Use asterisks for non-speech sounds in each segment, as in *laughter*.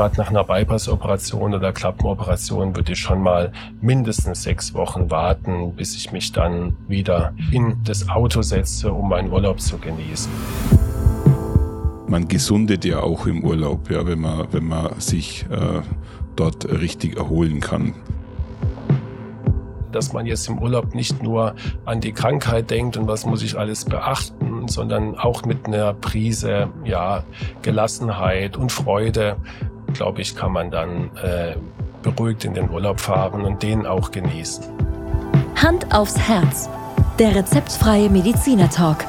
gerade nach einer Bypass-Operation oder Klappenoperation würde ich schon mal mindestens sechs Wochen warten, bis ich mich dann wieder in das Auto setze, um meinen Urlaub zu genießen. Man gesundet ja auch im Urlaub, ja, wenn man, wenn man sich äh, dort richtig erholen kann dass man jetzt im Urlaub nicht nur an die Krankheit denkt und was muss ich alles beachten, sondern auch mit einer Prise ja, Gelassenheit und Freude, glaube ich, kann man dann äh, beruhigt in den Urlaub fahren und den auch genießen. Hand aufs Herz. Der rezeptfreie Mediziner Talk.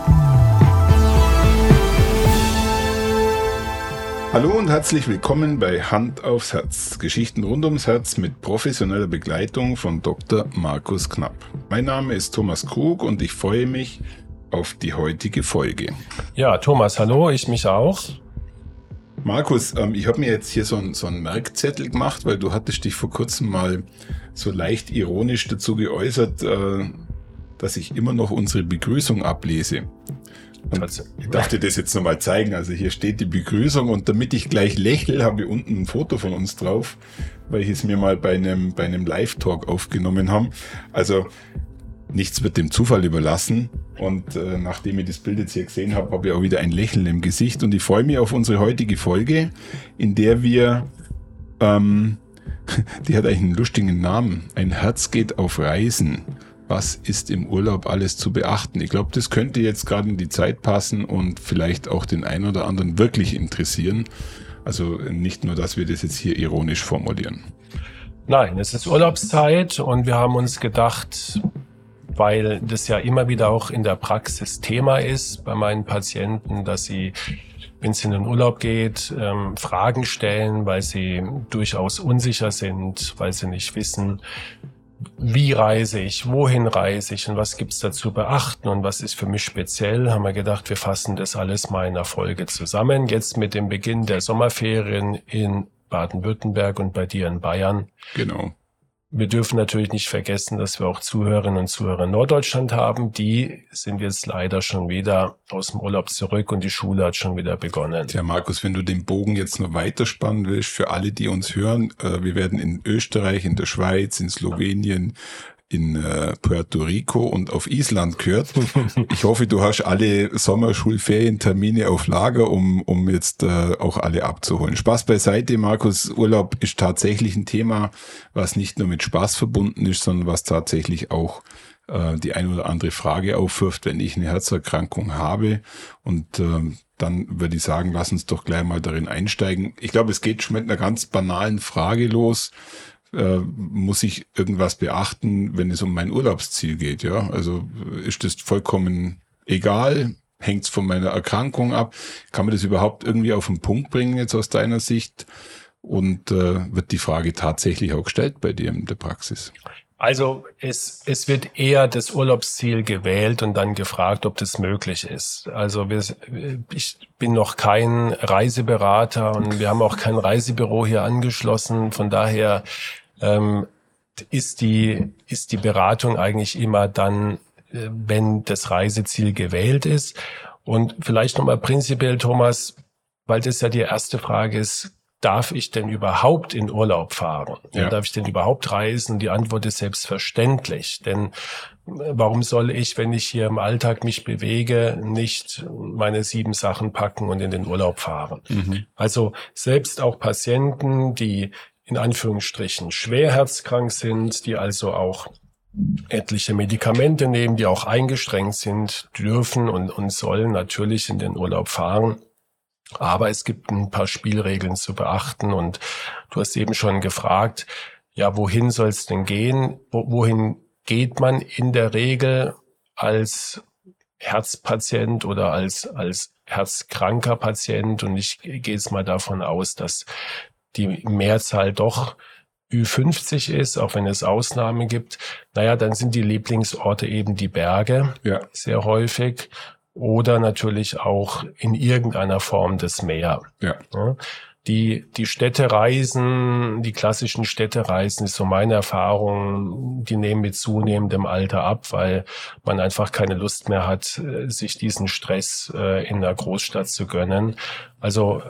Hallo und herzlich willkommen bei Hand aufs Herz. Geschichten rund ums Herz mit professioneller Begleitung von Dr. Markus Knapp. Mein Name ist Thomas Krug und ich freue mich auf die heutige Folge. Ja, Thomas, hallo, ich mich auch. Markus, ähm, ich habe mir jetzt hier so einen so Merkzettel gemacht, weil du hattest dich vor kurzem mal so leicht ironisch dazu geäußert, äh, dass ich immer noch unsere Begrüßung ablese. Ich darf dir das jetzt nochmal zeigen. Also hier steht die Begrüßung und damit ich gleich lächle, habe ich unten ein Foto von uns drauf, weil ich es mir mal bei einem, bei einem Live-Talk aufgenommen habe. Also nichts wird dem Zufall überlassen. Und äh, nachdem ich das Bild jetzt hier gesehen habe, habe ich auch wieder ein Lächeln im Gesicht. Und ich freue mich auf unsere heutige Folge, in der wir, ähm, *laughs* die hat eigentlich einen lustigen Namen, ein Herz geht auf Reisen was ist im Urlaub alles zu beachten. Ich glaube, das könnte jetzt gerade in die Zeit passen und vielleicht auch den einen oder anderen wirklich interessieren. Also nicht nur, dass wir das jetzt hier ironisch formulieren. Nein, es ist Urlaubszeit und wir haben uns gedacht, weil das ja immer wieder auch in der Praxis Thema ist bei meinen Patienten, dass sie, wenn es in den Urlaub geht, ähm, Fragen stellen, weil sie durchaus unsicher sind, weil sie nicht wissen, wie reise ich, wohin reise ich und was gibt's da zu beachten und was ist für mich speziell, haben wir gedacht, wir fassen das alles mal in einer Folge zusammen. Jetzt mit dem Beginn der Sommerferien in Baden-Württemberg und bei dir in Bayern. Genau. Wir dürfen natürlich nicht vergessen, dass wir auch Zuhörerinnen und Zuhörer in Norddeutschland haben. Die sind jetzt leider schon wieder aus dem Urlaub zurück und die Schule hat schon wieder begonnen. Ja, Markus, wenn du den Bogen jetzt noch weiterspannen willst, für alle, die uns hören, äh, wir werden in Österreich, in der Schweiz, in Slowenien, in äh, Puerto Rico und auf Island gehört. *laughs* Ich hoffe, du hast alle Sommerschulferientermine auf Lager, um, um jetzt äh, auch alle abzuholen. Spaß beiseite, Markus. Urlaub ist tatsächlich ein Thema, was nicht nur mit Spaß verbunden ist, sondern was tatsächlich auch äh, die eine oder andere Frage aufwirft, wenn ich eine Herzerkrankung habe. Und äh, dann würde ich sagen, lass uns doch gleich mal darin einsteigen. Ich glaube, es geht schon mit einer ganz banalen Frage los äh, muss ich irgendwas beachten, wenn es um mein Urlaubsziel geht. Ja, also ist das vollkommen egal. Hängt es von meiner Erkrankung ab? Kann man das überhaupt irgendwie auf den Punkt bringen jetzt aus deiner Sicht? Und äh, wird die Frage tatsächlich auch gestellt bei dir in der Praxis? Also es, es wird eher das Urlaubsziel gewählt und dann gefragt, ob das möglich ist. Also wir, ich bin noch kein Reiseberater und wir haben auch kein Reisebüro hier angeschlossen. Von daher ähm, ist die, ist die Beratung eigentlich immer dann, äh, wenn das Reiseziel gewählt ist. Und vielleicht nochmal prinzipiell, Thomas, weil das ja die erste Frage ist, darf ich denn überhaupt in Urlaub fahren? Ja. Darf ich denn überhaupt reisen? Die Antwort ist selbstverständlich. Denn äh, warum soll ich, wenn ich hier im Alltag mich bewege, nicht meine sieben Sachen packen und in den Urlaub fahren? Mhm. Also selbst auch Patienten, die in Anführungsstrichen schwer herzkrank sind, die also auch etliche Medikamente nehmen, die auch eingeschränkt sind, dürfen und, und sollen natürlich in den Urlaub fahren. Aber es gibt ein paar Spielregeln zu beachten und du hast eben schon gefragt, ja, wohin soll es denn gehen? wohin geht man in der Regel als Herzpatient oder als, als herzkranker Patient? Und ich gehe jetzt mal davon aus, dass die Mehrzahl doch Ü50 ist, auch wenn es Ausnahmen gibt, naja, dann sind die Lieblingsorte eben die Berge, ja. sehr häufig, oder natürlich auch in irgendeiner Form das Meer. Ja. ja. Die, die Städtereisen, die klassischen Städtereisen ist so meine Erfahrung, die nehmen mit zunehmendem Alter ab, weil man einfach keine Lust mehr hat, sich diesen Stress äh, in der Großstadt zu gönnen. Also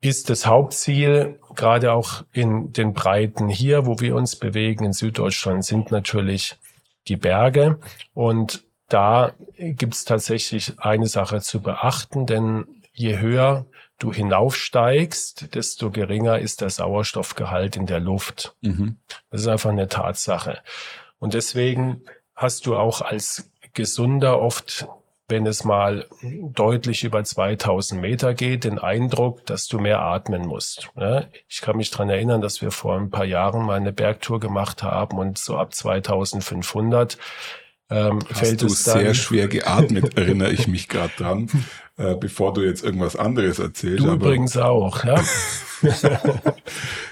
ist das Hauptziel, gerade auch in den Breiten hier, wo wir uns bewegen in Süddeutschland, sind natürlich die Berge. Und da gibt es tatsächlich eine Sache zu beachten, denn je höher du hinaufsteigst, desto geringer ist der Sauerstoffgehalt in der Luft. Mhm. Das ist einfach eine Tatsache. Und deswegen hast du auch als Gesunder oft wenn es mal deutlich über 2000 Meter geht, den Eindruck, dass du mehr atmen musst. Ich kann mich dran erinnern, dass wir vor ein paar Jahren mal eine Bergtour gemacht haben und so ab 2500 ähm, Hast fällt du es dann sehr schwer geatmet, *laughs* erinnere ich mich gerade dran, äh, bevor du jetzt irgendwas anderes erzählst. Du übrigens auch, ja. *laughs*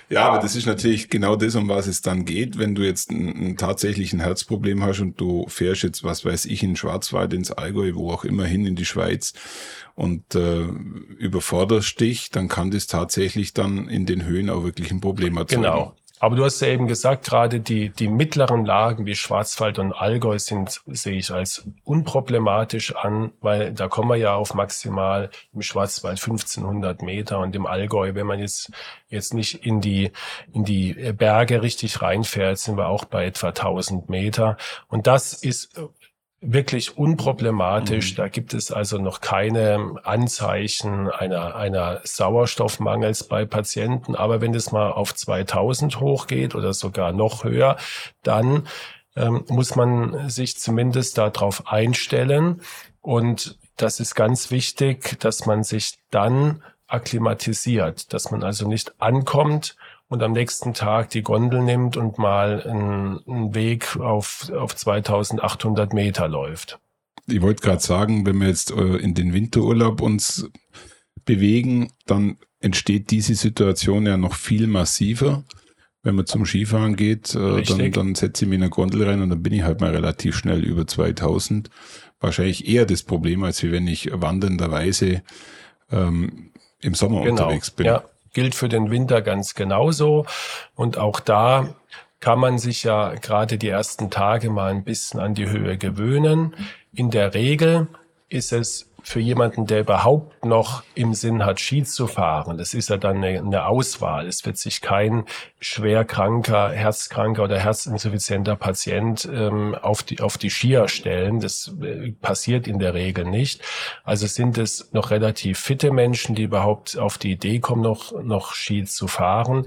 ja, aber das ist natürlich genau das, um was es dann geht, wenn du jetzt ein, ein tatsächlichen Herzproblem hast und du fährst jetzt, was weiß ich, in Schwarzwald, ins Allgäu, wo auch immer hin, in die Schweiz und äh, überforderst dich, dann kann das tatsächlich dann in den Höhen auch wirklich ein Problem erzeugen. Genau. Aber du hast ja eben gesagt, gerade die, die mittleren Lagen wie Schwarzwald und Allgäu sind, sehe ich als unproblematisch an, weil da kommen wir ja auf maximal im Schwarzwald 1500 Meter und im Allgäu, wenn man jetzt, jetzt nicht in die, in die Berge richtig reinfährt, sind wir auch bei etwa 1000 Meter. Und das ist wirklich unproblematisch. Mhm. Da gibt es also noch keine Anzeichen einer, einer Sauerstoffmangels bei Patienten. Aber wenn es mal auf 2000 hochgeht oder sogar noch höher, dann ähm, muss man sich zumindest darauf einstellen. Und das ist ganz wichtig, dass man sich dann akklimatisiert, dass man also nicht ankommt und am nächsten Tag die Gondel nimmt und mal einen, einen Weg auf, auf 2800 Meter läuft. Ich wollte gerade sagen, wenn wir jetzt äh, in den Winterurlaub uns bewegen, dann entsteht diese Situation ja noch viel massiver. Wenn man zum Skifahren geht, äh, dann, dann setze ich mich in eine Gondel rein und dann bin ich halt mal relativ schnell über 2000. Wahrscheinlich eher das Problem, als wenn ich wandernderweise ähm, im Sommer genau. unterwegs bin. Ja gilt für den Winter ganz genauso. Und auch da kann man sich ja gerade die ersten Tage mal ein bisschen an die Höhe gewöhnen. In der Regel ist es für jemanden, der überhaupt noch im Sinn hat, Ski zu fahren, das ist ja dann eine, eine Auswahl. Es wird sich kein schwerkranker, herzkranker oder herzinsuffizienter Patient ähm, auf, die, auf die Skier stellen. Das äh, passiert in der Regel nicht. Also sind es noch relativ fitte Menschen, die überhaupt auf die Idee kommen, noch, noch Ski zu fahren.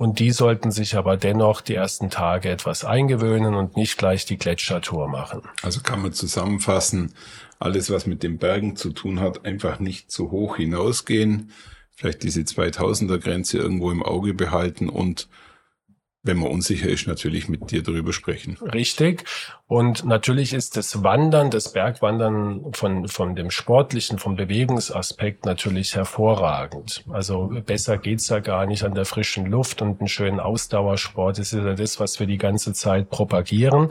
Und die sollten sich aber dennoch die ersten Tage etwas eingewöhnen und nicht gleich die Gletschertour machen. Also kann man zusammenfassen, alles, was mit den Bergen zu tun hat, einfach nicht zu hoch hinausgehen. Vielleicht diese 2000er Grenze irgendwo im Auge behalten und wenn man unsicher ist, natürlich mit dir darüber sprechen. Richtig. Und natürlich ist das Wandern, das Bergwandern von, von dem sportlichen, vom Bewegungsaspekt natürlich hervorragend. Also besser geht's ja gar nicht an der frischen Luft und einen schönen Ausdauersport. Das ist ja das, was wir die ganze Zeit propagieren.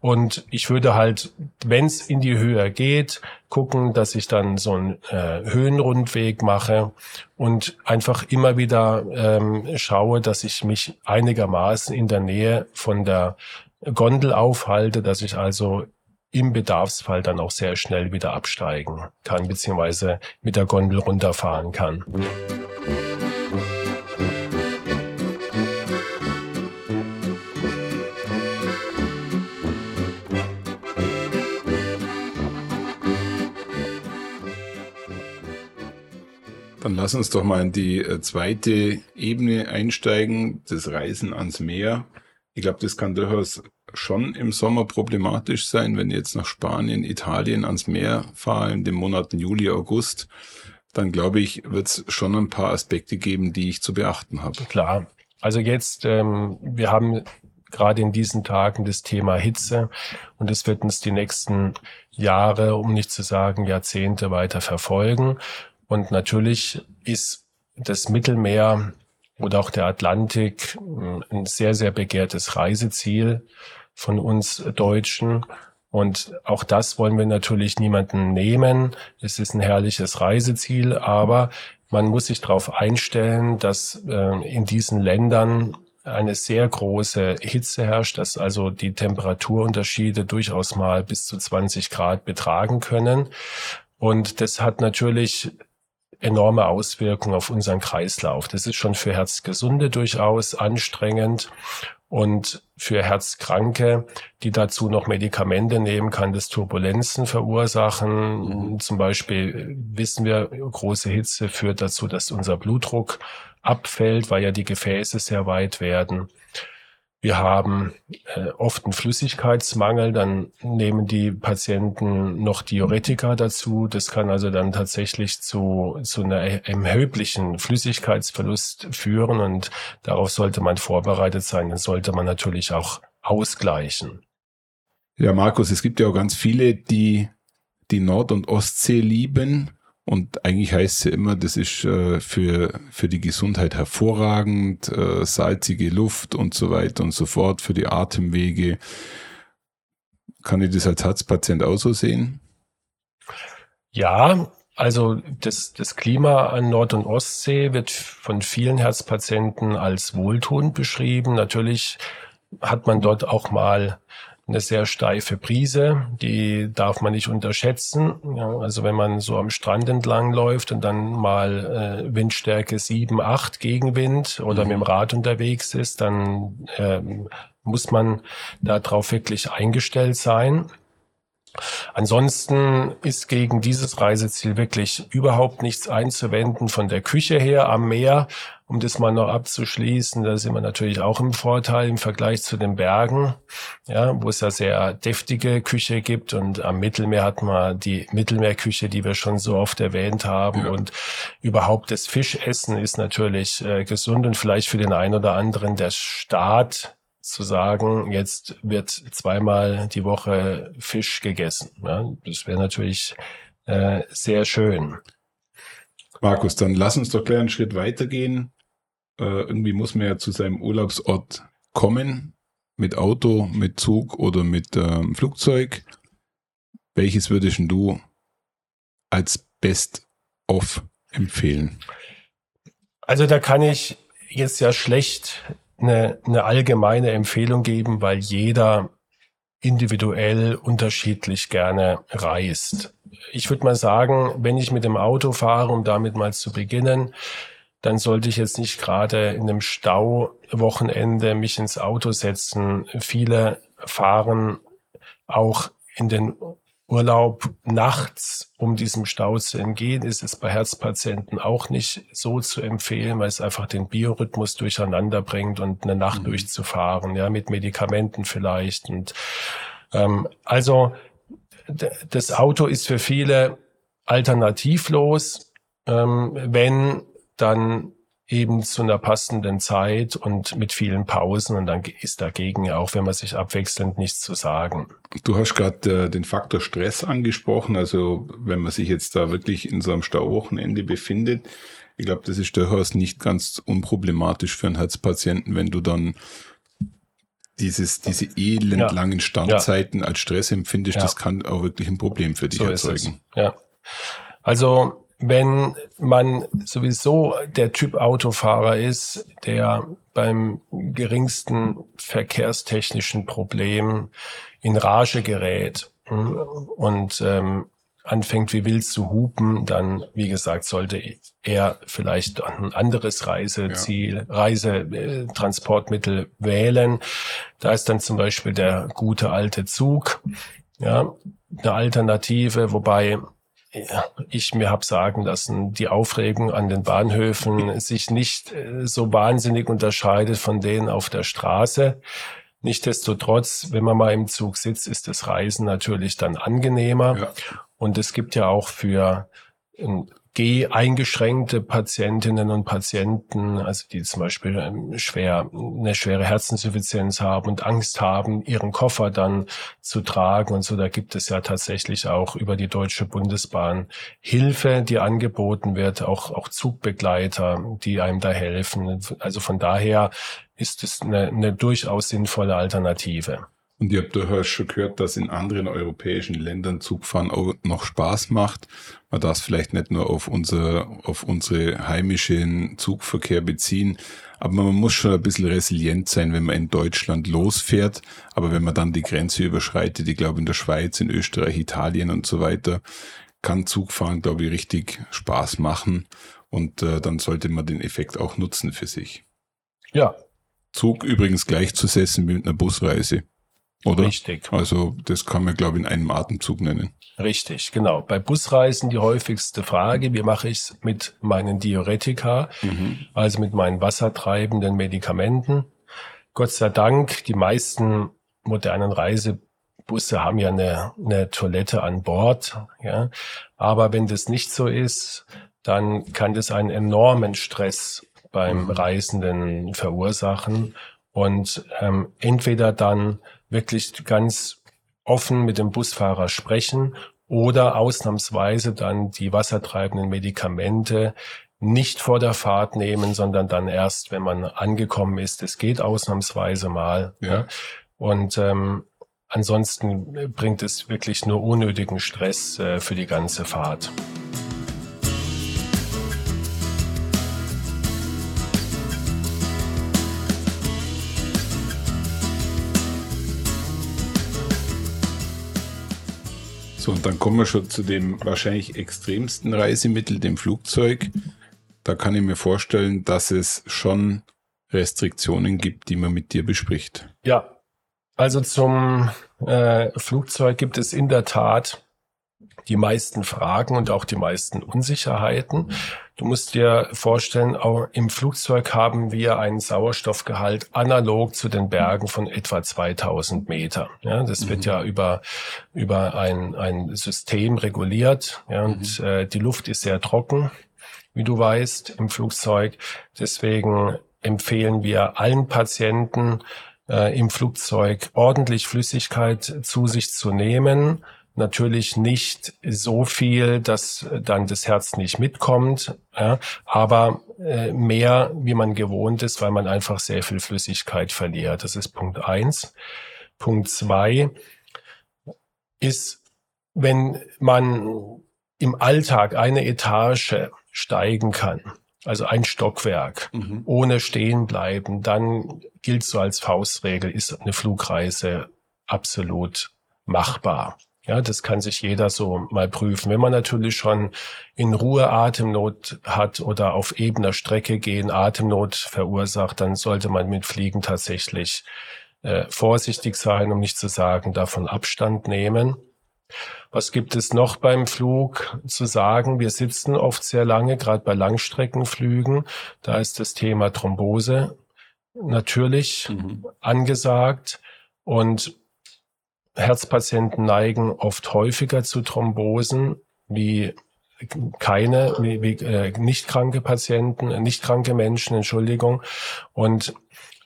Und ich würde halt, wenn es in die Höhe geht, gucken, dass ich dann so einen äh, Höhenrundweg mache und einfach immer wieder ähm, schaue, dass ich mich einigermaßen in der Nähe von der Gondel aufhalte, dass ich also im Bedarfsfall dann auch sehr schnell wieder absteigen kann, beziehungsweise mit der Gondel runterfahren kann. Dann lass uns doch mal in die äh, zweite Ebene einsteigen, das Reisen ans Meer. Ich glaube, das kann durchaus schon im Sommer problematisch sein, wenn ich jetzt nach Spanien, Italien ans Meer fahre in den Monaten Juli, August. Dann glaube ich, wird es schon ein paar Aspekte geben, die ich zu beachten habe. Klar. Also jetzt, ähm, wir haben gerade in diesen Tagen das Thema Hitze und es wird uns die nächsten Jahre, um nicht zu sagen Jahrzehnte weiter verfolgen. Und natürlich ist das Mittelmeer oder auch der Atlantik hm, ein sehr, sehr begehrtes Reiseziel von uns Deutschen. Und auch das wollen wir natürlich niemanden nehmen. Es ist ein herrliches Reiseziel, aber man muss sich darauf einstellen, dass äh, in diesen Ländern eine sehr große Hitze herrscht, dass also die Temperaturunterschiede durchaus mal bis zu 20 Grad betragen können. Und das hat natürlich enorme Auswirkungen auf unseren Kreislauf. Das ist schon für Herzgesunde durchaus anstrengend. Und für Herzkranke, die dazu noch Medikamente nehmen, kann das Turbulenzen verursachen. Mhm. Zum Beispiel wissen wir, große Hitze führt dazu, dass unser Blutdruck abfällt, weil ja die Gefäße sehr weit werden. Wir haben äh, oft einen Flüssigkeitsmangel, dann nehmen die Patienten noch Diuretika dazu. Das kann also dann tatsächlich zu, zu einer erheblichen Flüssigkeitsverlust führen und darauf sollte man vorbereitet sein. Das sollte man natürlich auch ausgleichen. Ja, Markus, es gibt ja auch ganz viele, die die Nord- und Ostsee lieben und eigentlich heißt es ja immer, das ist äh, für, für die Gesundheit hervorragend, äh, salzige Luft und so weiter und so fort, für die Atemwege. Kann ich das als Herzpatient auch so sehen? Ja, also das, das Klima an Nord- und Ostsee wird von vielen Herzpatienten als wohltuend beschrieben. Natürlich hat man dort auch mal eine sehr steife Brise, die darf man nicht unterschätzen. Ja, also wenn man so am Strand entlang läuft und dann mal äh, Windstärke 7, 8 Gegenwind oder mhm. mit dem Rad unterwegs ist, dann äh, muss man darauf wirklich eingestellt sein. Ansonsten ist gegen dieses Reiseziel wirklich überhaupt nichts einzuwenden von der Küche her am Meer. Um das mal noch abzuschließen, da sind wir natürlich auch im Vorteil im Vergleich zu den Bergen, ja, wo es ja sehr deftige Küche gibt und am Mittelmeer hat man die Mittelmeerküche, die wir schon so oft erwähnt haben ja. und überhaupt das Fischessen ist natürlich äh, gesund und vielleicht für den einen oder anderen der Staat zu sagen, jetzt wird zweimal die Woche Fisch gegessen. Ja, das wäre natürlich äh, sehr schön. Markus, dann lass uns doch gleich einen Schritt weitergehen. Äh, irgendwie muss man ja zu seinem Urlaubsort kommen, mit Auto, mit Zug oder mit ähm, Flugzeug. Welches würdest du als Best-of empfehlen? Also da kann ich jetzt ja schlecht eine, eine allgemeine Empfehlung geben, weil jeder individuell unterschiedlich gerne reist. Ich würde mal sagen, wenn ich mit dem Auto fahre, um damit mal zu beginnen, dann sollte ich jetzt nicht gerade in einem Stauwochenende mich ins Auto setzen. Viele fahren auch in den Urlaub nachts, um diesem Stau zu entgehen, ist es bei Herzpatienten auch nicht so zu empfehlen, weil es einfach den Biorhythmus durcheinander bringt und eine Nacht mhm. durchzufahren, ja, mit Medikamenten vielleicht. Und ähm, also das Auto ist für viele alternativlos, ähm, wenn dann eben zu einer passenden Zeit und mit vielen Pausen und dann ist dagegen auch, wenn man sich abwechselnd nichts zu sagen. Du hast gerade äh, den Faktor Stress angesprochen, also wenn man sich jetzt da wirklich in so einem Stauwochenende befindet, ich glaube, das ist durchaus nicht ganz unproblematisch für einen Herzpatienten, wenn du dann dieses, diese elendlangen ja. Standzeiten ja. als Stress empfindest, ja. das kann auch wirklich ein Problem für dich so erzeugen. Ja. Also wenn man sowieso der Typ Autofahrer ist, der beim geringsten verkehrstechnischen Problem in Rage gerät hm, und ähm, anfängt wie wild zu hupen, dann, wie gesagt, sollte er vielleicht ein anderes Reiseziel, ja. Reisetransportmittel wählen. Da ist dann zum Beispiel der gute alte Zug, ja, eine Alternative, wobei ich mir habe sagen lassen, die Aufregung an den Bahnhöfen *laughs* sich nicht äh, so wahnsinnig unterscheidet von denen auf der Straße. Nichtsdestotrotz, wenn man mal im Zug sitzt, ist das Reisen natürlich dann angenehmer. Ja. Und es gibt ja auch für G eingeschränkte Patientinnen und Patienten, also die zum Beispiel ähm, schwer, eine schwere Herzensinsuffizienz haben und Angst haben, ihren Koffer dann zu tragen und so, da gibt es ja tatsächlich auch über die Deutsche Bundesbahn Hilfe, die angeboten wird, auch, auch Zugbegleiter, die einem da helfen. Also von daher ist es eine, eine durchaus sinnvolle Alternative. Und ihr habt durchaus schon gehört, dass in anderen europäischen Ländern Zugfahren auch noch Spaß macht. Man darf es vielleicht nicht nur auf unser, auf unsere heimischen Zugverkehr beziehen, aber man muss schon ein bisschen resilient sein, wenn man in Deutschland losfährt. Aber wenn man dann die Grenze überschreitet, ich glaube in der Schweiz, in Österreich, Italien und so weiter, kann Zugfahren, glaube ich, richtig Spaß machen. Und äh, dann sollte man den Effekt auch nutzen für sich. Ja. Zug übrigens gleichzusetzen mit einer Busreise. Oder? Richtig. Also das kann man, glaube ich, in einem Atemzug nennen. Richtig, genau. Bei Busreisen die häufigste Frage, wie mache ich es mit meinen Diuretika, mhm. also mit meinen wassertreibenden Medikamenten. Gott sei Dank, die meisten modernen Reisebusse haben ja eine, eine Toilette an Bord. Ja. Aber wenn das nicht so ist, dann kann das einen enormen Stress beim mhm. Reisenden verursachen und ähm, entweder dann wirklich ganz offen mit dem Busfahrer sprechen oder ausnahmsweise dann die wassertreibenden Medikamente nicht vor der Fahrt nehmen, sondern dann erst, wenn man angekommen ist. Es geht ausnahmsweise mal. Ja. Und ähm, ansonsten bringt es wirklich nur unnötigen Stress äh, für die ganze Fahrt. So, und dann kommen wir schon zu dem wahrscheinlich extremsten Reisemittel, dem Flugzeug. Da kann ich mir vorstellen, dass es schon Restriktionen gibt, die man mit dir bespricht. Ja, also zum äh, Flugzeug gibt es in der Tat die meisten Fragen und auch die meisten Unsicherheiten. Du musst dir vorstellen, auch im Flugzeug haben wir einen Sauerstoffgehalt analog zu den Bergen von etwa 2000 Meter. Ja, das mhm. wird ja über, über ein, ein System reguliert. Ja, und mhm. äh, die Luft ist sehr trocken, wie du weißt, im Flugzeug. Deswegen empfehlen wir allen Patienten, äh, im Flugzeug ordentlich Flüssigkeit zu sich zu nehmen natürlich nicht so viel, dass dann das Herz nicht mitkommt, ja, aber äh, mehr, wie man gewohnt ist, weil man einfach sehr viel Flüssigkeit verliert. Das ist Punkt eins. Punkt zwei ist, wenn man im Alltag eine Etage steigen kann, also ein Stockwerk, mhm. ohne stehen bleiben, dann gilt so als Faustregel, ist eine Flugreise absolut machbar. Ja, das kann sich jeder so mal prüfen. Wenn man natürlich schon in Ruhe Atemnot hat oder auf ebener Strecke gehen Atemnot verursacht, dann sollte man mit Fliegen tatsächlich äh, vorsichtig sein, um nicht zu sagen, davon Abstand nehmen. Was gibt es noch beim Flug zu sagen? Wir sitzen oft sehr lange, gerade bei Langstreckenflügen. Da ist das Thema Thrombose natürlich mhm. angesagt. Und Herzpatienten neigen oft häufiger zu Thrombosen wie keine, wie, wie äh, nicht kranke Patienten, äh, nicht kranke Menschen, Entschuldigung. Und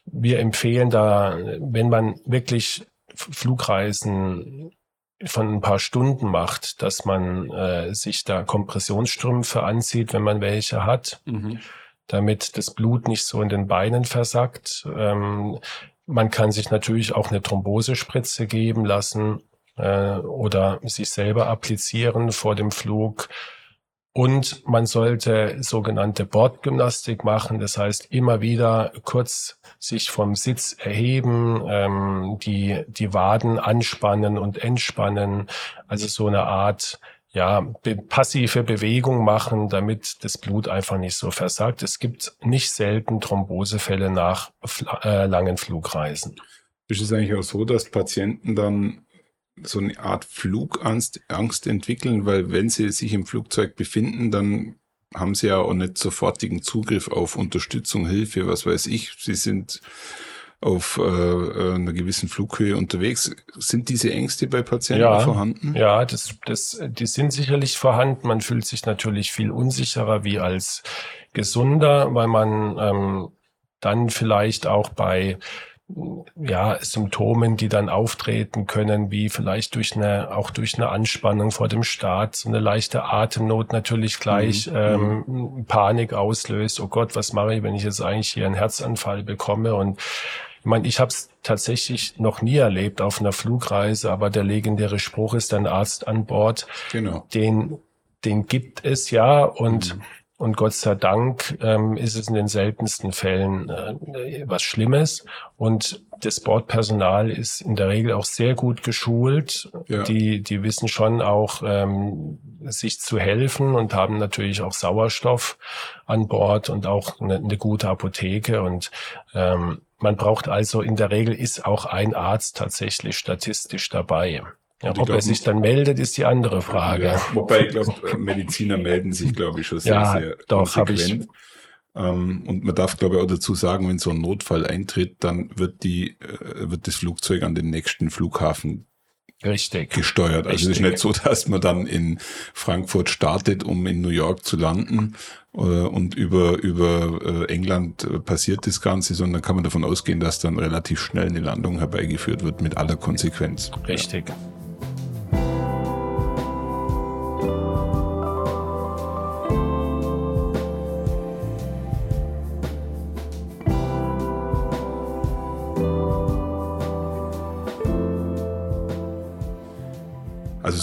wir empfehlen da, wenn man wirklich Flugreisen von ein paar Stunden macht, dass man äh, sich da Kompressionsstrümpfe anzieht, wenn man welche hat, mhm. damit das Blut nicht so in den Beinen versackt. Ähm, man kann sich natürlich auch eine Thrombosespritze geben lassen äh, oder sich selber applizieren vor dem Flug. Und man sollte sogenannte Bordgymnastik machen, das heißt immer wieder kurz sich vom Sitz erheben, ähm, die, die Waden anspannen und entspannen, also so eine Art ja, be passive Bewegung machen, damit das Blut einfach nicht so versagt. Es gibt nicht selten Thrombosefälle nach äh, langen Flugreisen. Ist es eigentlich auch so, dass Patienten dann so eine Art Flugangst Angst entwickeln, weil wenn sie sich im Flugzeug befinden, dann haben sie ja auch nicht sofortigen Zugriff auf Unterstützung, Hilfe, was weiß ich. Sie sind auf äh, äh, einer gewissen Flughöhe unterwegs. Sind diese Ängste bei Patienten ja, vorhanden? Ja, das, das, die sind sicherlich vorhanden. Man fühlt sich natürlich viel unsicherer wie als Gesunder, weil man ähm, dann vielleicht auch bei ja, Symptomen, die dann auftreten können, wie vielleicht durch eine, auch durch eine Anspannung vor dem Start, so eine leichte Atemnot natürlich gleich mhm. ähm, mhm. Panik auslöst. Oh Gott, was mache ich, wenn ich jetzt eigentlich hier einen Herzanfall bekomme? Und ich meine, ich habe es tatsächlich noch nie erlebt auf einer Flugreise, aber der legendäre Spruch ist ein Arzt an Bord. Genau. Den, den gibt es ja und mhm. Und Gott sei Dank ähm, ist es in den seltensten Fällen äh, was Schlimmes. Und das Bordpersonal ist in der Regel auch sehr gut geschult. Ja. Die, die wissen schon auch, ähm, sich zu helfen und haben natürlich auch Sauerstoff an Bord und auch eine, eine gute Apotheke. Und ähm, man braucht also in der Regel ist auch ein Arzt tatsächlich statistisch dabei. Ja, ob er sich dann meldet, ist die andere Frage. Ja, wobei ich glaube, Mediziner melden sich, glaube ich, schon sehr, ja, sehr doch, konsequent. Ähm, und man darf, glaube ich, auch dazu sagen, wenn so ein Notfall eintritt, dann wird die, äh, wird das Flugzeug an den nächsten Flughafen Richtig. gesteuert. Also es ist nicht so, dass man dann in Frankfurt startet, um in New York zu landen äh, und über, über äh, England äh, passiert das Ganze, sondern kann man davon ausgehen, dass dann relativ schnell eine Landung herbeigeführt wird mit aller Konsequenz. Richtig. Ja.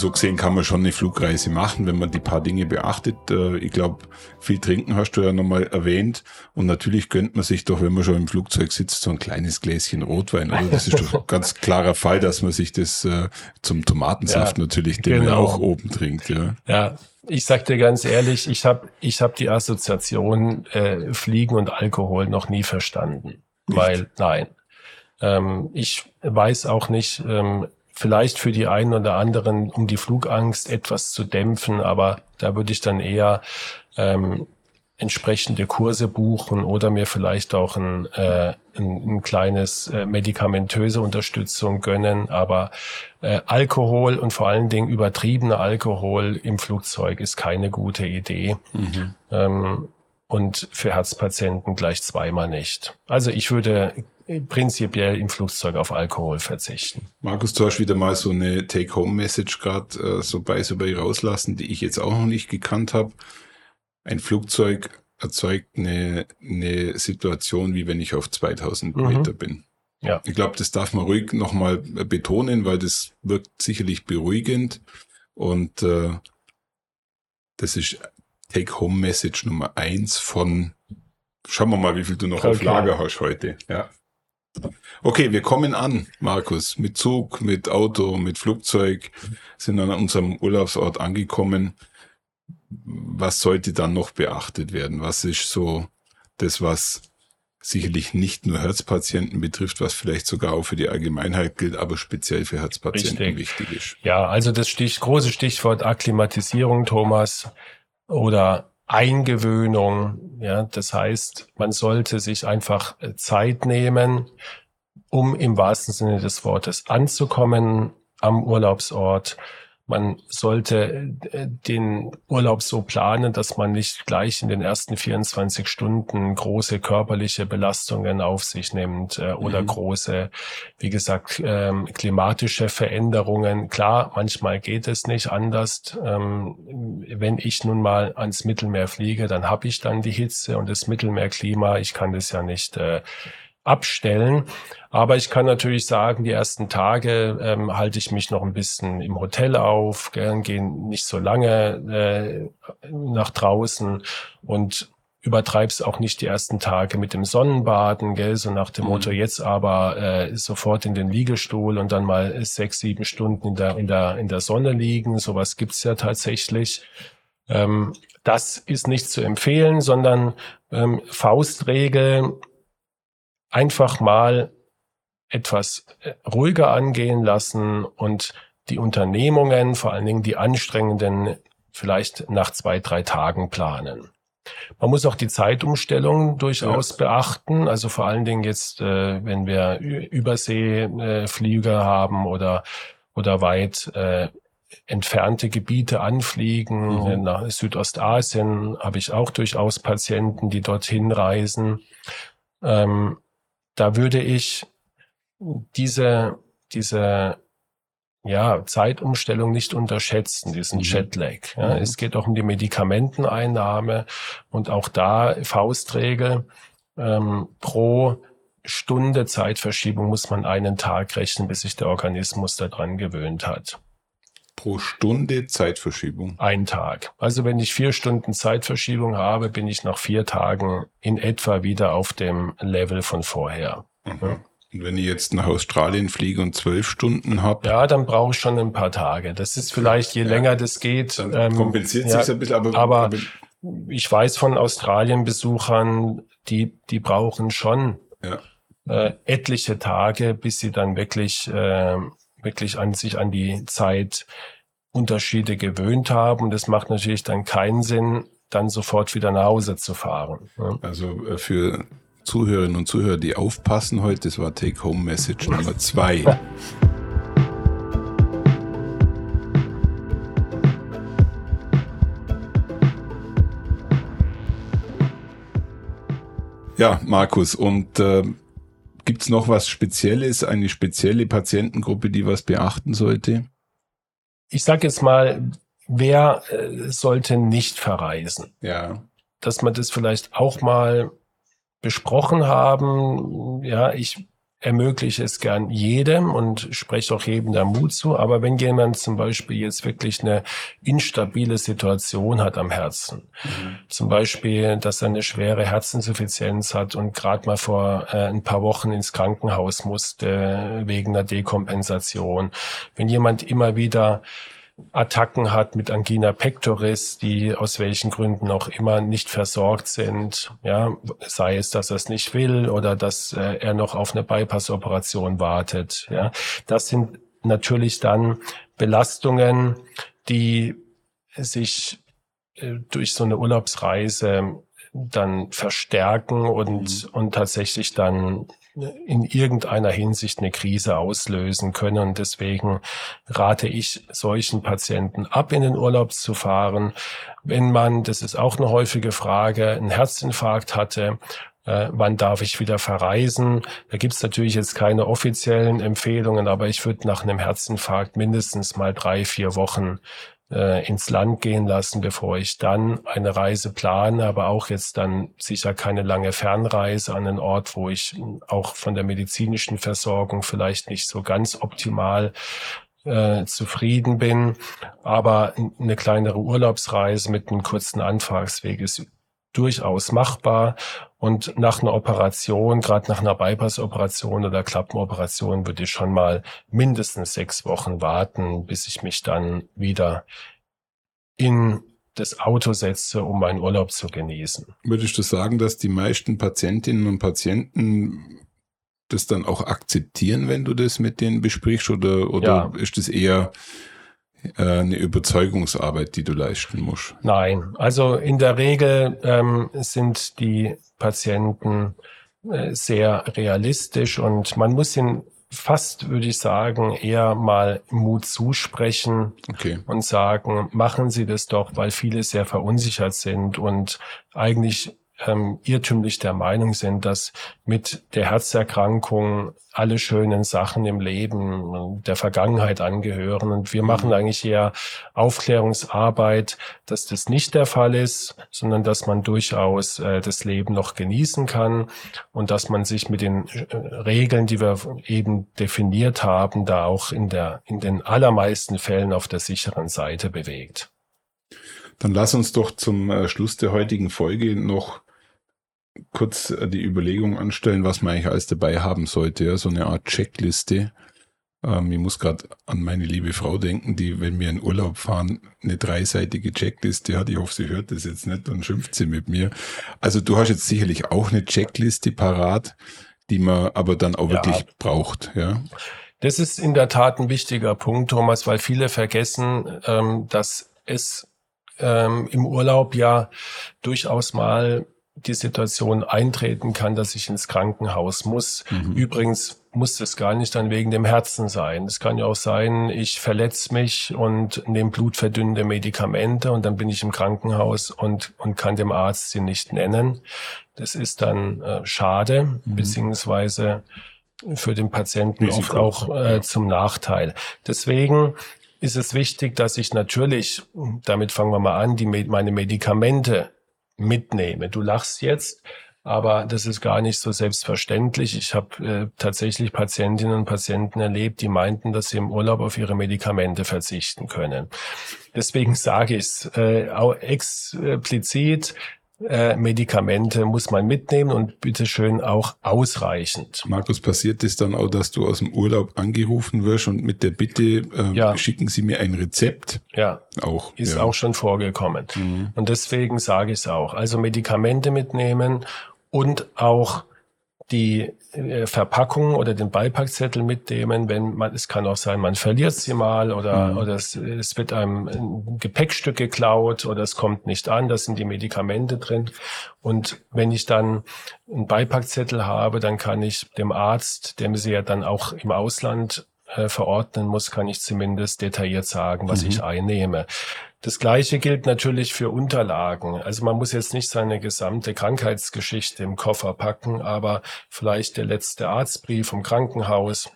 So gesehen kann man schon eine Flugreise machen, wenn man die paar Dinge beachtet. Äh, ich glaube, viel trinken hast du ja nochmal erwähnt. Und natürlich gönnt man sich doch, wenn man schon im Flugzeug sitzt, so ein kleines Gläschen Rotwein. Oder das ist doch *laughs* ein ganz klarer Fall, dass man sich das äh, zum Tomatensaft ja, natürlich, den genau. auch oben trinkt. Ja. ja, ich sag dir ganz ehrlich, ich habe ich hab die Assoziation äh, Fliegen und Alkohol noch nie verstanden. Nicht? Weil, nein. Ähm, ich weiß auch nicht, ähm, vielleicht für die einen oder anderen, um die Flugangst etwas zu dämpfen, aber da würde ich dann eher ähm, entsprechende Kurse buchen oder mir vielleicht auch ein, äh, ein, ein kleines äh, medikamentöse Unterstützung gönnen. Aber äh, Alkohol und vor allen Dingen übertriebener Alkohol im Flugzeug ist keine gute Idee. Mhm. Ähm, und für Herzpatienten gleich zweimal nicht. Also ich würde prinzipiell im Flugzeug auf Alkohol verzichten. Markus, du hast wieder mal so eine Take-Home-Message gerade äh, so bei so bei rauslassen, die ich jetzt auch noch nicht gekannt habe. Ein Flugzeug erzeugt eine, eine Situation, wie wenn ich auf 2000 mhm. Meter bin. Ja. Ich glaube, das darf man ruhig nochmal betonen, weil das wirkt sicherlich beruhigend und äh, das ist Take-Home-Message Nummer eins von Schauen wir mal, wie viel du noch okay. auf Lager hast heute. Ja. Okay, wir kommen an, Markus, mit Zug, mit Auto, mit Flugzeug, sind an unserem Urlaubsort angekommen. Was sollte dann noch beachtet werden? Was ist so das, was sicherlich nicht nur Herzpatienten betrifft, was vielleicht sogar auch für die Allgemeinheit gilt, aber speziell für Herzpatienten Richtig. wichtig ist? Ja, also das Stich, große Stichwort Akklimatisierung, Thomas, oder Eingewöhnung. Ja, das heißt, man sollte sich einfach Zeit nehmen, um im wahrsten Sinne des Wortes anzukommen am Urlaubsort, man sollte äh, den Urlaub so planen, dass man nicht gleich in den ersten 24 Stunden große körperliche Belastungen auf sich nimmt äh, oder mhm. große, wie gesagt, ähm, klimatische Veränderungen. Klar, manchmal geht es nicht anders. Ähm, wenn ich nun mal ans Mittelmeer fliege, dann habe ich dann die Hitze und das Mittelmeerklima. Ich kann das ja nicht äh, abstellen. Aber ich kann natürlich sagen, die ersten Tage ähm, halte ich mich noch ein bisschen im Hotel auf, gern gehen nicht so lange äh, nach draußen und übertreib's auch nicht die ersten Tage mit dem Sonnenbaden, gell, so nach dem mhm. Motto jetzt aber äh, sofort in den Liegestuhl und dann mal sechs, sieben Stunden in der in der in der Sonne liegen. Sowas gibt's ja tatsächlich. Ähm, das ist nicht zu empfehlen, sondern ähm, Faustregel einfach mal etwas äh, ruhiger angehen lassen und die Unternehmungen, vor allen Dingen die anstrengenden, vielleicht nach zwei, drei Tagen planen. Man muss auch die Zeitumstellung durchaus ja. beachten. Also vor allen Dingen jetzt, äh, wenn wir Überseeflüge äh, haben oder, oder weit äh, entfernte Gebiete anfliegen. Mhm. Nach Südostasien habe ich auch durchaus Patienten, die dorthin reisen. Ähm, da würde ich diese, diese ja, Zeitumstellung nicht unterschätzen, diesen mhm. Jetlag. Ja, mhm. Es geht auch um die Medikamenteneinnahme und auch da Faustregel ähm, pro Stunde Zeitverschiebung muss man einen Tag rechnen, bis sich der Organismus daran gewöhnt hat. Pro Stunde Zeitverschiebung? Ein Tag. Also wenn ich vier Stunden Zeitverschiebung habe, bin ich nach vier Tagen in etwa wieder auf dem Level von vorher. Mhm. Und wenn ich jetzt nach Australien fliege und zwölf Stunden habe. Ja, dann brauche ich schon ein paar Tage. Das ist vielleicht, je ja, länger das geht. Dann ähm, kompensiert ja, sich ein bisschen, aber, aber, aber ich weiß von Australien-Besuchern, die, die brauchen schon ja. äh, etliche Tage, bis sie dann wirklich, äh, wirklich an sich an die Zeitunterschiede gewöhnt haben. Das macht natürlich dann keinen Sinn, dann sofort wieder nach Hause zu fahren. Ja. Also äh, für Zuhörerinnen und Zuhörer, die aufpassen heute, das war Take-Home-Message Nummer zwei. *laughs* Ja, Markus, und äh, gibt es noch was Spezielles, eine spezielle Patientengruppe, die was beachten sollte? Ich sage jetzt mal, wer äh, sollte nicht verreisen? Ja. Dass man das vielleicht auch mal besprochen haben. Ja, ich ermögliche es gern jedem und spreche auch jedem da Mut zu. Aber wenn jemand zum Beispiel jetzt wirklich eine instabile Situation hat am Herzen, mhm. zum Beispiel, dass er eine schwere Herzinsuffizienz hat und gerade mal vor äh, ein paar Wochen ins Krankenhaus musste wegen einer Dekompensation, wenn jemand immer wieder Attacken hat mit Angina pectoris, die aus welchen Gründen auch immer nicht versorgt sind. Ja, sei es, dass er es nicht will oder dass äh, er noch auf eine Bypass-Operation wartet. Ja, das sind natürlich dann Belastungen, die sich äh, durch so eine Urlaubsreise dann verstärken und, mhm. und tatsächlich dann in irgendeiner Hinsicht eine Krise auslösen können. Deswegen rate ich solchen Patienten ab, in den Urlaub zu fahren. Wenn man, das ist auch eine häufige Frage, einen Herzinfarkt hatte äh, wann darf ich wieder verreisen. Da gibt's natürlich jetzt keine offiziellen Empfehlungen, aber ich würde nach einem Herzinfarkt mindestens mal drei, vier Wochen äh, ins Land gehen lassen, bevor ich dann eine Reise plane, aber auch jetzt dann sicher keine lange Fernreise an einen Ort, wo ich auch von der medizinischen Versorgung vielleicht nicht so ganz optimal äh, zufrieden bin. Aber eine kleinere Urlaubsreise mit einem kurzen Anfahrtsweg ist durchaus machbar. Und nach einer Operation, gerade nach einer Bypass-Operation oder Klappenoperation, würde ich schon mal mindestens sechs Wochen warten, bis ich mich dann wieder in das Auto setze, um meinen Urlaub zu genießen. Würdest du sagen, dass die meisten Patientinnen und Patienten das dann auch akzeptieren, wenn du das mit denen besprichst, oder, oder ja. ist das eher eine Überzeugungsarbeit, die du leisten musst? Nein, also in der Regel ähm, sind die Patienten äh, sehr realistisch und man muss ihnen fast, würde ich sagen, eher mal Mut zusprechen okay. und sagen, machen Sie das doch, weil viele sehr verunsichert sind und eigentlich ähm, irrtümlich der Meinung sind, dass mit der Herzerkrankung alle schönen Sachen im Leben der Vergangenheit angehören. Und wir machen mhm. eigentlich eher Aufklärungsarbeit, dass das nicht der Fall ist, sondern dass man durchaus äh, das Leben noch genießen kann und dass man sich mit den äh, Regeln, die wir eben definiert haben, da auch in der, in den allermeisten Fällen auf der sicheren Seite bewegt. Dann lass uns doch zum äh, Schluss der heutigen Folge noch kurz äh, die Überlegung anstellen, was man eigentlich alles dabei haben sollte. Ja, so eine Art Checkliste. Ähm, ich muss gerade an meine liebe Frau denken, die, wenn wir in Urlaub fahren, eine dreiseitige Checkliste hat. Ich hoffe, sie hört das jetzt nicht und schimpft sie mit mir. Also du hast jetzt sicherlich auch eine Checkliste parat, die man aber dann auch ja. wirklich braucht. Ja. Das ist in der Tat ein wichtiger Punkt, Thomas, weil viele vergessen, ähm, dass es ähm, im Urlaub ja durchaus mal die Situation eintreten kann, dass ich ins Krankenhaus muss. Mhm. Übrigens muss es gar nicht dann wegen dem Herzen sein. Es kann ja auch sein, ich verletze mich und nehme blutverdünnende Medikamente und dann bin ich im Krankenhaus und, und kann dem Arzt sie nicht nennen. Das ist dann äh, schade, mhm. beziehungsweise für den Patienten oft auch äh, zum Nachteil. Deswegen ist es wichtig, dass ich natürlich, damit fangen wir mal an, die, meine Medikamente mitnehme. Du lachst jetzt, aber das ist gar nicht so selbstverständlich. Ich habe äh, tatsächlich Patientinnen und Patienten erlebt, die meinten, dass sie im Urlaub auf ihre Medikamente verzichten können. Deswegen sage ich es äh, auch explizit, äh, Medikamente muss man mitnehmen und bitteschön auch ausreichend. Markus, passiert es dann auch, dass du aus dem Urlaub angerufen wirst und mit der Bitte, äh, ja. schicken Sie mir ein Rezept? Ja, auch ist ja. auch schon vorgekommen. Mhm. Und deswegen sage ich es auch. Also Medikamente mitnehmen und auch die äh, Verpackung oder den Beipackzettel mitnehmen, wenn man, es kann auch sein, man verliert sie mal oder, mhm. oder es, es wird einem ein Gepäckstück geklaut oder es kommt nicht an, da sind die Medikamente drin. Und wenn ich dann einen Beipackzettel habe, dann kann ich dem Arzt, dem sie ja dann auch im Ausland äh, verordnen muss, kann ich zumindest detailliert sagen, was mhm. ich einnehme. Das Gleiche gilt natürlich für Unterlagen. Also man muss jetzt nicht seine gesamte Krankheitsgeschichte im Koffer packen, aber vielleicht der letzte Arztbrief vom Krankenhaus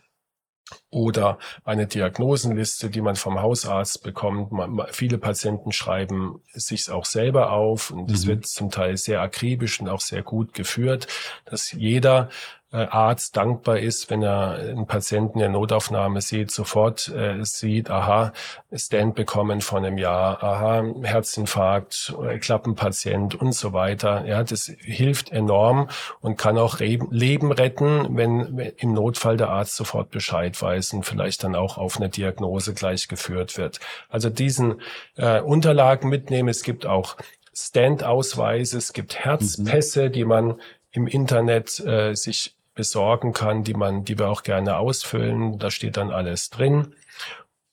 oder eine Diagnosenliste, die man vom Hausarzt bekommt. Man, viele Patienten schreiben sich auch selber auf und es mhm. wird zum Teil sehr akribisch und auch sehr gut geführt, dass jeder Arzt dankbar ist, wenn er einen Patienten in der Notaufnahme sieht, sofort äh, sieht, aha, Stand bekommen von einem Jahr, aha, Herzinfarkt, äh, Klappenpatient und so weiter. Ja, das hilft enorm und kann auch Leben retten, wenn im Notfall der Arzt sofort Bescheid weiß und vielleicht dann auch auf eine Diagnose gleich geführt wird. Also diesen äh, Unterlagen mitnehmen. Es gibt auch Stand-Ausweise, es gibt Herzpässe, mhm. die man im Internet äh, sich besorgen kann, die man, die wir auch gerne ausfüllen. Da steht dann alles drin.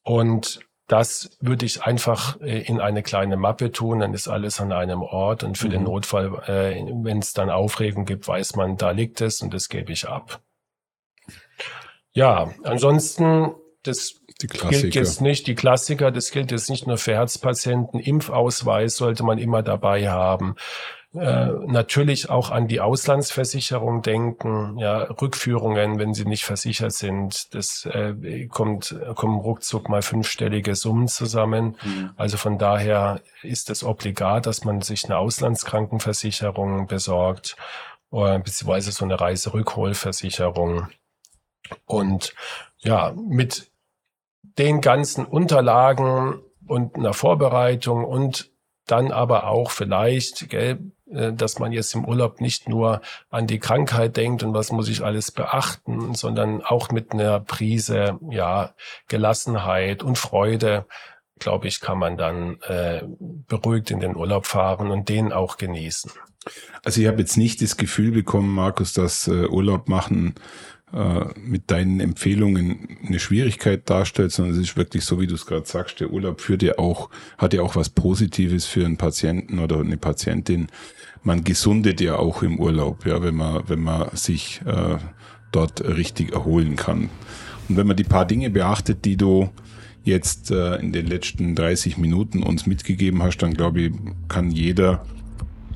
Und das würde ich einfach äh, in eine kleine Mappe tun, dann ist alles an einem Ort und für mhm. den Notfall, äh, wenn es dann Aufregung gibt, weiß man, da liegt es und das gebe ich ab. Ja, ansonsten, das gilt jetzt nicht, die Klassiker, das gilt jetzt nicht nur für Herzpatienten, Impfausweis sollte man immer dabei haben äh, natürlich auch an die Auslandsversicherung denken, ja, Rückführungen, wenn sie nicht versichert sind, das äh, kommt, kommen ruckzuck mal fünfstellige Summen zusammen. Mhm. Also von daher ist es obligat, dass man sich eine Auslandskrankenversicherung besorgt, oder beziehungsweise so eine Reiserückholversicherung. Und ja, mit den ganzen Unterlagen und einer Vorbereitung und dann aber auch vielleicht, gell, äh, dass man jetzt im Urlaub nicht nur an die Krankheit denkt und was muss ich alles beachten, sondern auch mit einer Prise, ja, Gelassenheit und Freude, glaube ich, kann man dann äh, beruhigt in den Urlaub fahren und den auch genießen. Also ich habe jetzt nicht das Gefühl bekommen, Markus, dass äh, Urlaub machen äh, mit deinen Empfehlungen eine Schwierigkeit darstellt, sondern es ist wirklich so, wie du es gerade sagst, der Urlaub führt ja auch, hat ja auch was Positives für einen Patienten oder eine Patientin. Man gesundet ja auch im Urlaub, ja, wenn man, wenn man sich äh, dort richtig erholen kann. Und wenn man die paar Dinge beachtet, die du jetzt äh, in den letzten 30 Minuten uns mitgegeben hast, dann glaube ich, kann jeder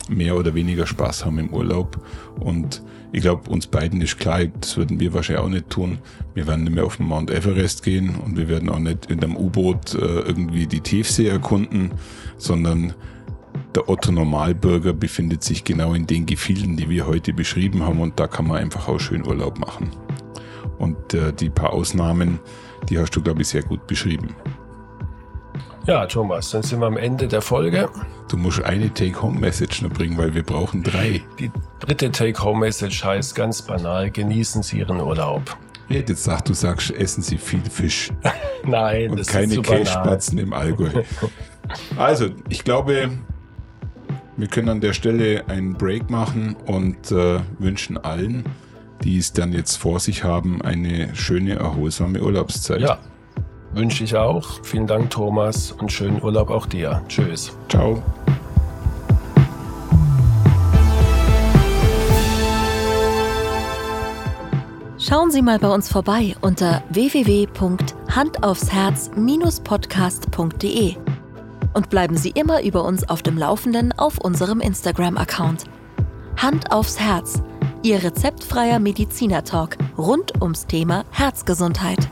mehr oder weniger Spaß haben im Urlaub. Und ich glaube, uns beiden ist klar, das würden wir wahrscheinlich auch nicht tun. Wir werden nicht mehr auf den Mount Everest gehen und wir werden auch nicht in einem U-Boot äh, irgendwie die Tiefsee erkunden, sondern der Otto Normalbürger befindet sich genau in den Gefilden, die wir heute beschrieben haben und da kann man einfach auch schön Urlaub machen. Und äh, die paar Ausnahmen, die hast du, glaube ich, sehr gut beschrieben. Ja, Thomas, dann sind wir am Ende der Folge. Du musst eine Take-Home-Message noch bringen, weil wir brauchen drei. Die dritte Take-Home-Message heißt ganz banal, genießen Sie Ihren Urlaub. Ich hätte jetzt gesagt, du sagst, essen Sie viel Fisch. *laughs* Nein, Und das keine ist Kässpatzen im Allgäu. also, ich glaube, wir können an der Stelle einen Break machen und äh, wünschen allen, die es dann jetzt vor sich haben, eine schöne, erholsame Urlaubszeit. Ja, Wünsche ich auch. Vielen Dank, Thomas, und schönen Urlaub auch dir. Tschüss. Ciao. Schauen Sie mal bei uns vorbei unter www.handaufsherz-podcast.de und bleiben Sie immer über uns auf dem Laufenden auf unserem Instagram-Account. Hand aufs Herz, Ihr rezeptfreier Mediziner-Talk rund ums Thema Herzgesundheit.